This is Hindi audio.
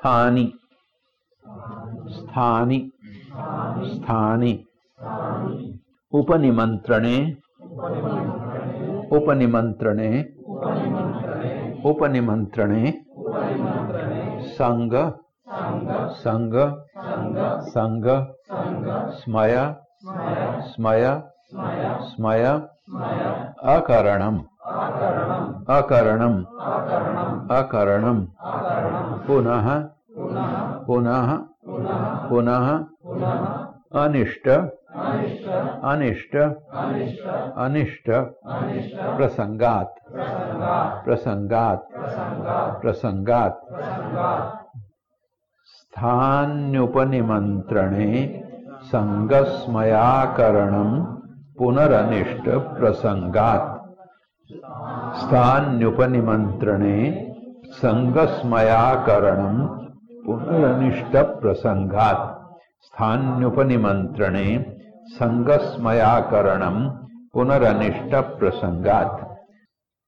स्थानि। स्थानि। स्थानि। उपनिमंत्रणे। उपनिमंत्रणे। उपनिमंत्रणे। संग। संग। संग। स्मय। स्मय। स्मय। अकरणम। अकरणम् अकरणम् पुनः। पुनः। पुनः। अनिष्ट। अनिष्ट। अनिष्टप्रसङ्गात् प्रसङ्गात्। प्रसङ्गात्। स्थान्युपनिमन्त्रणे सङ्गस्मयाकरणं पुनरनिष्टप्रसङ्गात् प्रसंगात स्थान्युपनिमंत्रणे संगस्मयाकरणम पुनरनिष्ट प्रसंगात स्थान्युपनिमंत्रणे संगस्मयाकरणम पुनरनिष्ट प्रसंगात